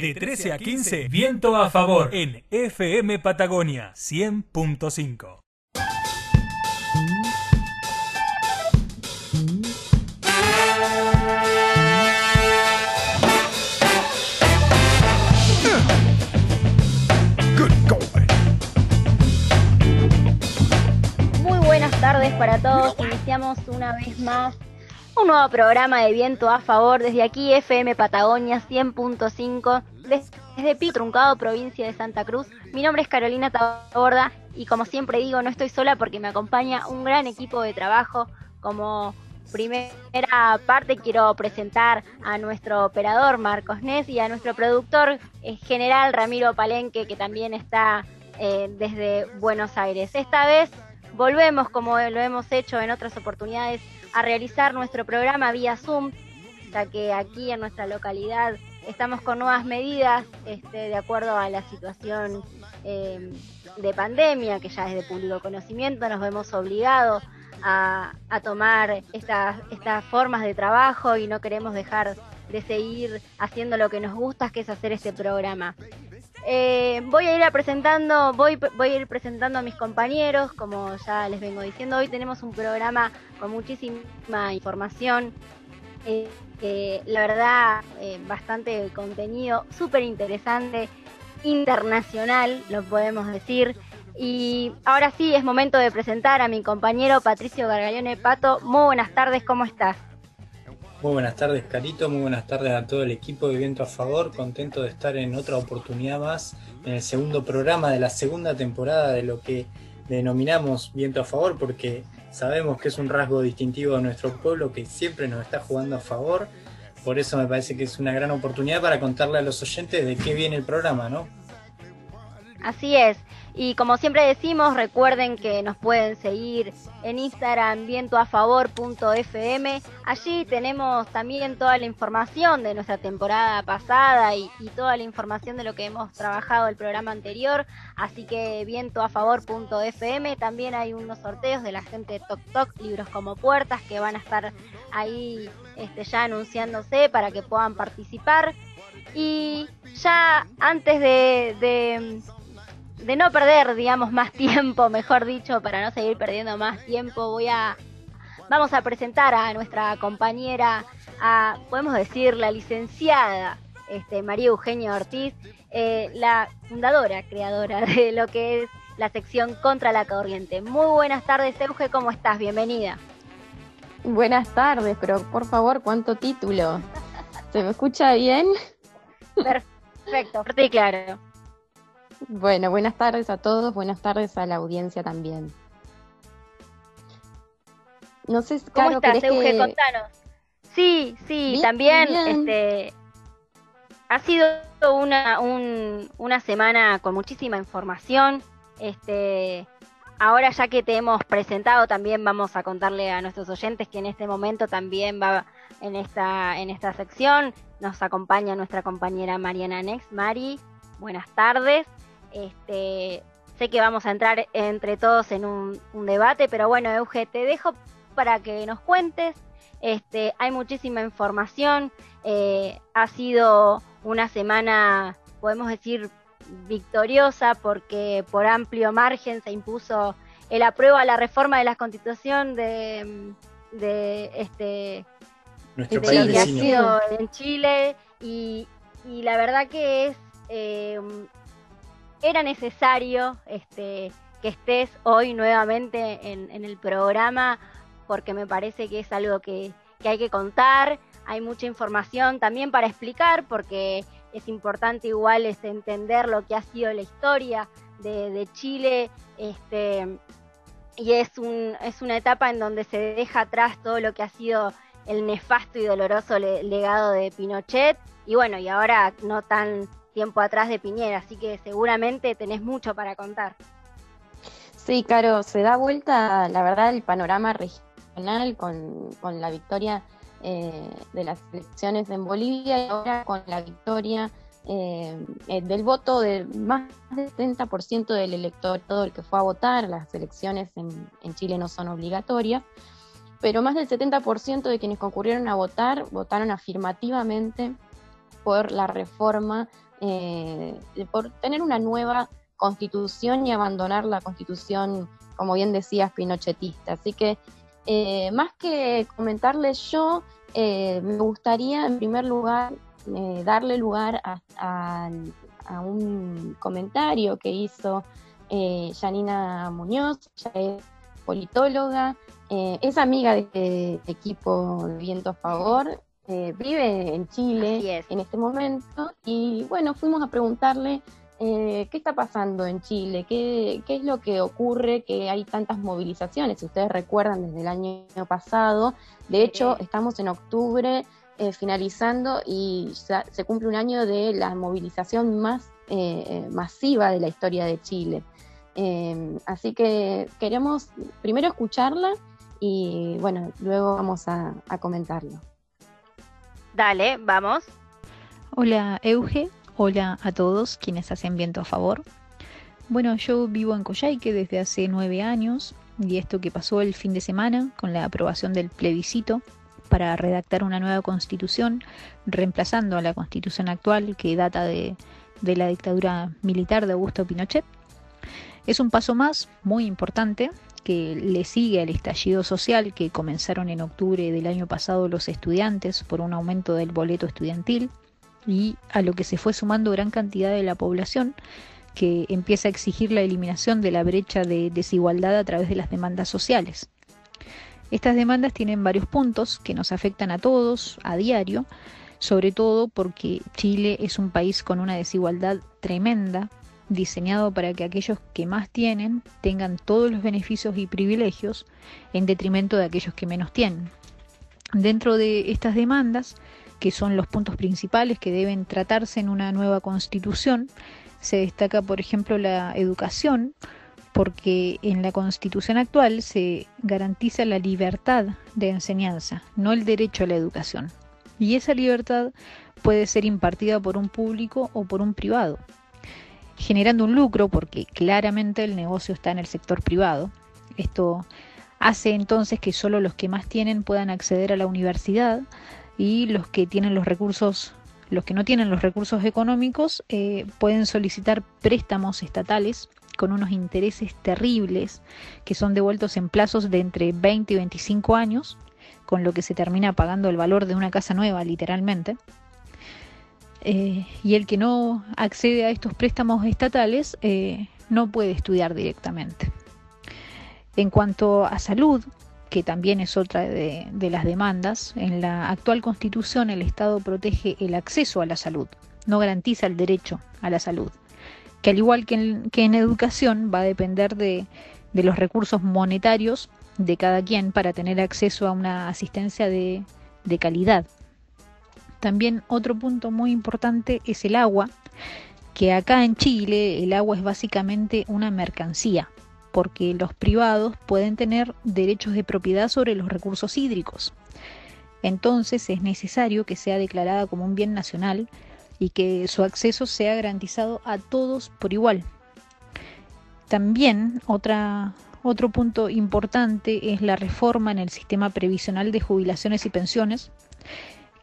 De 13 a 15, viento a favor en FM Patagonia 100.5. Muy buenas tardes para todos. Iniciamos una vez más un nuevo programa de viento a favor desde aquí FM Patagonia 100.5 desde Pito Truncado, provincia de Santa Cruz. Mi nombre es Carolina Taborda y como siempre digo, no estoy sola porque me acompaña un gran equipo de trabajo. Como primera parte quiero presentar a nuestro operador Marcos Nes y a nuestro productor eh, general Ramiro Palenque que también está eh, desde Buenos Aires. Esta vez volvemos como lo hemos hecho en otras oportunidades a realizar nuestro programa vía Zoom, ya que aquí en nuestra localidad estamos con nuevas medidas este, de acuerdo a la situación eh, de pandemia, que ya es de público conocimiento, nos vemos obligados a, tomar estas formas de trabajo y no queremos dejar de seguir haciendo lo que nos gusta, que es hacer este programa. Eh, voy a ir presentando, voy, voy a ir presentando a mis compañeros, como ya les vengo diciendo, hoy tenemos un programa con muchísima información, eh, eh, la verdad, eh, bastante contenido, súper interesante, internacional, lo podemos decir. Y ahora sí, es momento de presentar a mi compañero Patricio Gargallone Pato. Muy buenas tardes, ¿cómo estás? Muy buenas tardes, Carito. Muy buenas tardes a todo el equipo de Viento a Favor. Contento de estar en otra oportunidad más en el segundo programa de la segunda temporada de lo que denominamos Viento a Favor, porque sabemos que es un rasgo distintivo de nuestro pueblo que siempre nos está jugando a favor. Por eso me parece que es una gran oportunidad para contarle a los oyentes de qué viene el programa, ¿no? Así es. Y como siempre decimos, recuerden que nos pueden seguir en Instagram vientoafavor.fm. Allí tenemos también toda la información de nuestra temporada pasada y, toda la información de lo que hemos trabajado el programa anterior. Así que vientoafavor.fm. También hay unos sorteos de la gente de Tok Tok, libros como puertas, que van a estar ahí este, ya anunciándose para que puedan participar. Y ya antes de de no perder, digamos, más tiempo, mejor dicho, para no seguir perdiendo más tiempo, voy a vamos a presentar a nuestra compañera, a podemos decir la licenciada este, María Eugenia Ortiz, eh, la fundadora, creadora de lo que es la sección Contra la Corriente. Muy buenas tardes, Euge, ¿cómo estás? Bienvenida. Buenas tardes, pero por favor, ¿cuánto título? ¿Se me escucha bien? Perfecto, fuerte y claro. Bueno, buenas tardes a todos, buenas tardes a la audiencia también. No sé, ¿cómo Caro, estás, Euge? Que... Contanos. Sí, sí, bien, también bien. este ha sido una, un, una semana con muchísima información. Este, ahora ya que te hemos presentado, también vamos a contarle a nuestros oyentes que en este momento también va en esta, en esta sección. Nos acompaña nuestra compañera Mariana Nex. Mari, buenas tardes. Este, sé que vamos a entrar entre todos en un, un, debate, pero bueno, Euge, te dejo para que nos cuentes. Este, hay muchísima información. Eh, ha sido una semana, podemos decir, victoriosa porque por amplio margen se impuso el apruebo a la reforma de la constitución de, de este Nuestro de país que ha sido en Chile y, y, la verdad que es eh, era necesario este, que estés hoy nuevamente en, en, el programa porque me parece que es algo que, que, hay que contar, hay mucha información también para explicar porque es importante igual este, entender lo que ha sido la historia de, de Chile este, y es, un, es una etapa en donde se deja atrás todo lo que ha sido el nefasto y doloroso le, legado de Pinochet. Y bueno, y ahora no tan tiempo atrás de Piñera, así que seguramente tenés mucho para contar. Sí, Caro, se da vuelta, la verdad, el panorama regional con, con la victoria eh, de las elecciones en Bolivia y ahora con la victoria eh, del voto de más del 70% del elector, todo el que fue a votar, las elecciones en, en Chile no son obligatorias, pero más del 70% de quienes concurrieron a votar votaron afirmativamente por la reforma, eh, por tener una nueva constitución y abandonar la constitución, como bien decías, pinochetista. Así que eh, más que comentarles yo, eh, me gustaría en primer lugar darle lugar a, un comentario que hizo Janina Muñoz, ella es politóloga, es amiga de equipo de Viento a Favor, eh, vive en Chile en este momento y bueno, fuimos a preguntarle eh, qué está pasando en Chile, ¿Qué, qué es lo que ocurre, que hay tantas movilizaciones. Si ustedes recuerdan, desde el año pasado, de hecho, estamos en octubre eh, finalizando y se cumple un año de la movilización más masiva de la historia de Chile. así que queremos primero escucharla y bueno, luego vamos a comentarlo. Dale, vamos. Hola Euge, hola a todos quienes hacen viento a favor. Bueno, yo vivo en Coyhaique desde hace nueve años y esto que pasó el fin de semana con la aprobación del plebiscito para redactar una nueva constitución, reemplazando a la constitución actual que data de, de la dictadura militar de Augusto Pinochet. Es un paso más muy importante que le sigue al estallido social que comenzaron en octubre del año pasado los estudiantes por un aumento del boleto estudiantil y a lo que se fue sumando gran cantidad de la población que empieza a exigir la eliminación de la brecha de desigualdad a través de las demandas sociales. Estas demandas tienen varios puntos que nos afectan a todos a diario, sobre todo porque Chile es un país con una desigualdad tremenda diseñado para que aquellos que más tienen tengan todos los beneficios y privilegios en detrimento de aquellos que menos tienen. Dentro de estas demandas, que son los puntos principales que deben tratarse en una nueva constitución, se destaca, por ejemplo, la educación, porque en la constitución actual se garantiza la libertad de enseñanza, no el derecho a la educación. Y esa libertad puede ser impartida por un público o por un privado generando un lucro porque claramente el negocio está en el sector privado. Esto hace entonces que solo los que más tienen puedan acceder a la universidad y los que tienen los recursos, los que no tienen los recursos económicos eh, pueden solicitar préstamos estatales con unos intereses terribles que son devueltos en plazos de entre 20 y 25 años, con lo que se termina pagando el valor de una casa nueva literalmente. Eh, y el que no accede a estos préstamos estatales eh, no puede estudiar directamente. En cuanto a salud, que también es otra de, las demandas, en la actual constitución el Estado protege el acceso a la salud, no garantiza el derecho a la salud, que al igual que en, educación va a depender de, los recursos monetarios de cada quien para tener acceso a una asistencia de calidad. También otro punto muy importante es el agua, que acá en Chile el agua es básicamente una mercancía, porque los privados pueden tener derechos de propiedad sobre los recursos hídricos. Entonces es necesario que sea declarada como un bien nacional y que su acceso sea garantizado a todos por igual. También otra, otro punto importante es la reforma en el sistema previsional de jubilaciones y pensiones,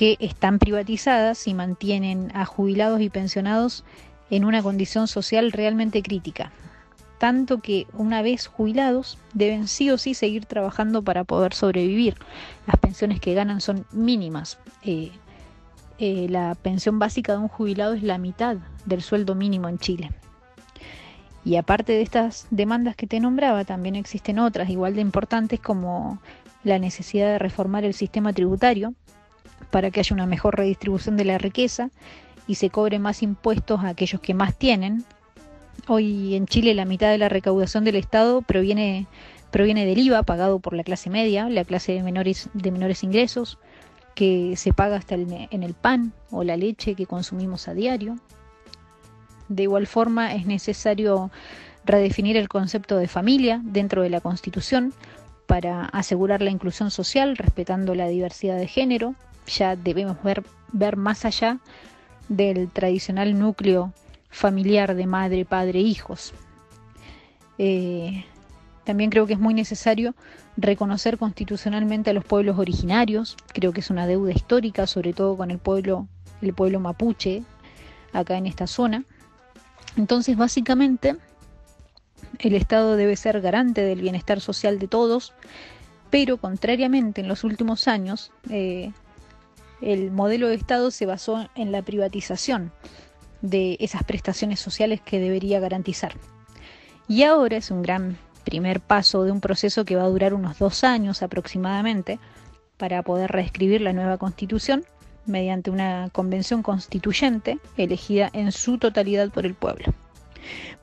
que están privatizadas y mantienen a jubilados y pensionados en una condición social realmente crítica. Tanto que una vez jubilados deben sí o sí seguir trabajando para poder sobrevivir. Las pensiones que ganan son mínimas. Eh, eh, la pensión básica de un jubilado es la mitad del sueldo mínimo en Chile. Y aparte de estas demandas que te nombraba, también existen otras igual de importantes como la necesidad de reformar el sistema tributario, para que haya una mejor redistribución de la riqueza y se cobre más impuestos a aquellos que más tienen. Hoy en Chile la mitad de la recaudación del Estado proviene, proviene del IVA pagado por la clase media, la clase de menores, de menores ingresos, que se paga hasta en el pan o la leche que consumimos a diario. De igual forma es necesario redefinir el concepto de familia dentro de la Constitución para asegurar la inclusión social respetando la diversidad de género, ya debemos ver, ver más allá del tradicional núcleo familiar de madre, padre, hijos. Eh, también creo que es muy necesario reconocer constitucionalmente a los pueblos originarios. Creo que es una deuda histórica, sobre todo con el pueblo el pueblo mapuche acá en esta zona. Entonces, básicamente, el Estado debe ser garante del bienestar social de todos, pero contrariamente en los últimos años, eh, el modelo de Estado se basó en la privatización de esas prestaciones sociales que debería garantizar. Y ahora es un gran primer paso de un proceso que va a durar unos dos años aproximadamente para poder reescribir la nueva constitución mediante una convención constituyente elegida en su totalidad por el pueblo.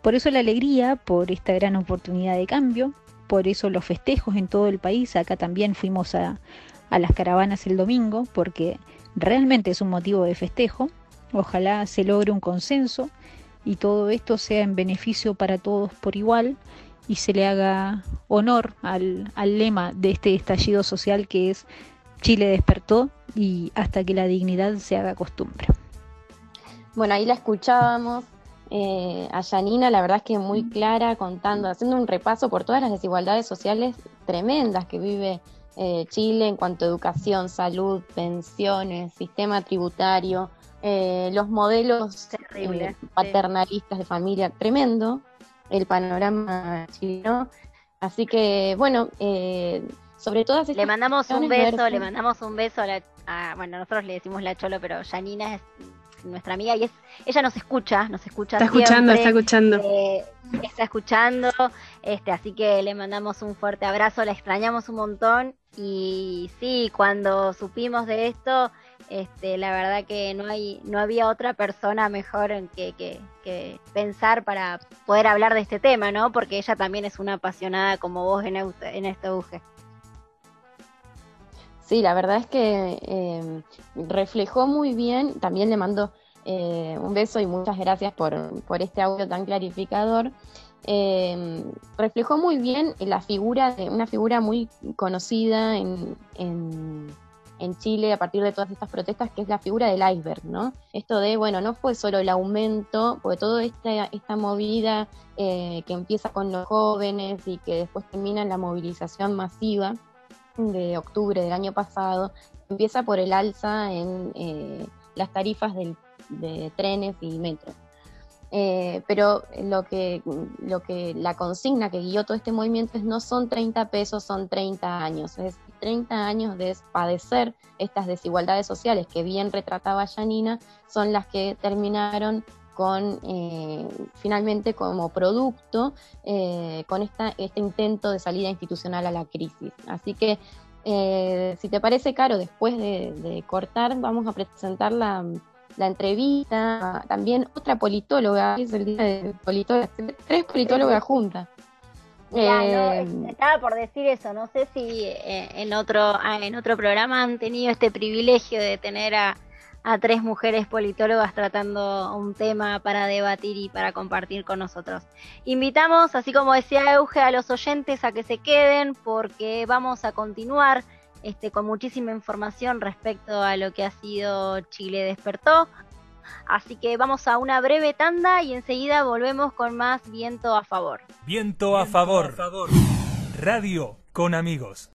Por eso la alegría por esta gran oportunidad de cambio, por eso los festejos en todo el país, acá también fuimos a, a las caravanas el domingo, porque realmente es un motivo de festejo, ojalá se logre un consenso y todo esto sea en beneficio para todos por igual y se le haga honor al, al lema de este estallido social que es Chile despertó y hasta que la dignidad se haga costumbre. Bueno, ahí la escuchábamos eh, a Janina, la verdad es que muy clara, contando, haciendo un repaso por todas las desigualdades sociales tremendas que vive eh, Chile en cuanto a educación, salud, pensiones, sistema tributario, eh, los modelos Terrible, sí. paternalistas de familia, tremendo el panorama chileno. Así que, bueno, sobre todo le mandamos un beso, le mandamos un beso a la, a, bueno, nosotros le decimos la Cholo, pero Janina es nuestra amiga y es ella nos escucha, nos escucha. Está siempre, escuchando, está escuchando. Eh, está escuchando, este, así que le mandamos un fuerte abrazo, la extrañamos un montón y sí, cuando supimos de esto, este, la verdad que no hay, no había otra persona mejor en que, que, que pensar para poder hablar de este tema, ¿no? Porque ella también es una apasionada como vos en, en este auge. Sí, la verdad es que eh, reflejó muy bien, también le mando eh, un beso y muchas gracias por, por este audio tan clarificador. Eh, reflejó muy bien la figura de una figura muy conocida en, en, Chile a partir de todas estas protestas, que es la figura del iceberg, ¿no? Esto de, bueno, no fue solo el aumento, porque toda esta, esta movida que empieza con los jóvenes y que después termina en la movilización masiva, de octubre del año pasado empieza por el alza en eh, las tarifas del, de trenes y metro. Eh, pero lo que, lo que la consigna que guió todo este movimiento es no son 30 pesos, son 30 años. Es 30 años de padecer estas desigualdades sociales que bien retrataba Janina, son las que terminaron con eh, finalmente como producto eh, con esta, este intento de salida institucional a la crisis. Así que, eh, si te parece, Caro, después de, de cortar, vamos a presentar la, la, entrevista. También otra politóloga, es el día de politólogas, tres politólogas juntas. Ya, no, estaba por decir eso, no sé si en otro en otro programa han tenido este privilegio de tener a a tres mujeres politólogas tratando un tema para debatir y para compartir con nosotros. Invitamos, así como decía Euge, a los oyentes a que se queden porque vamos a continuar este, con muchísima información respecto a lo que ha sido Chile despertó. Así que vamos a una breve tanda y enseguida volvemos con más viento a favor. Viento a favor. Radio con amigos.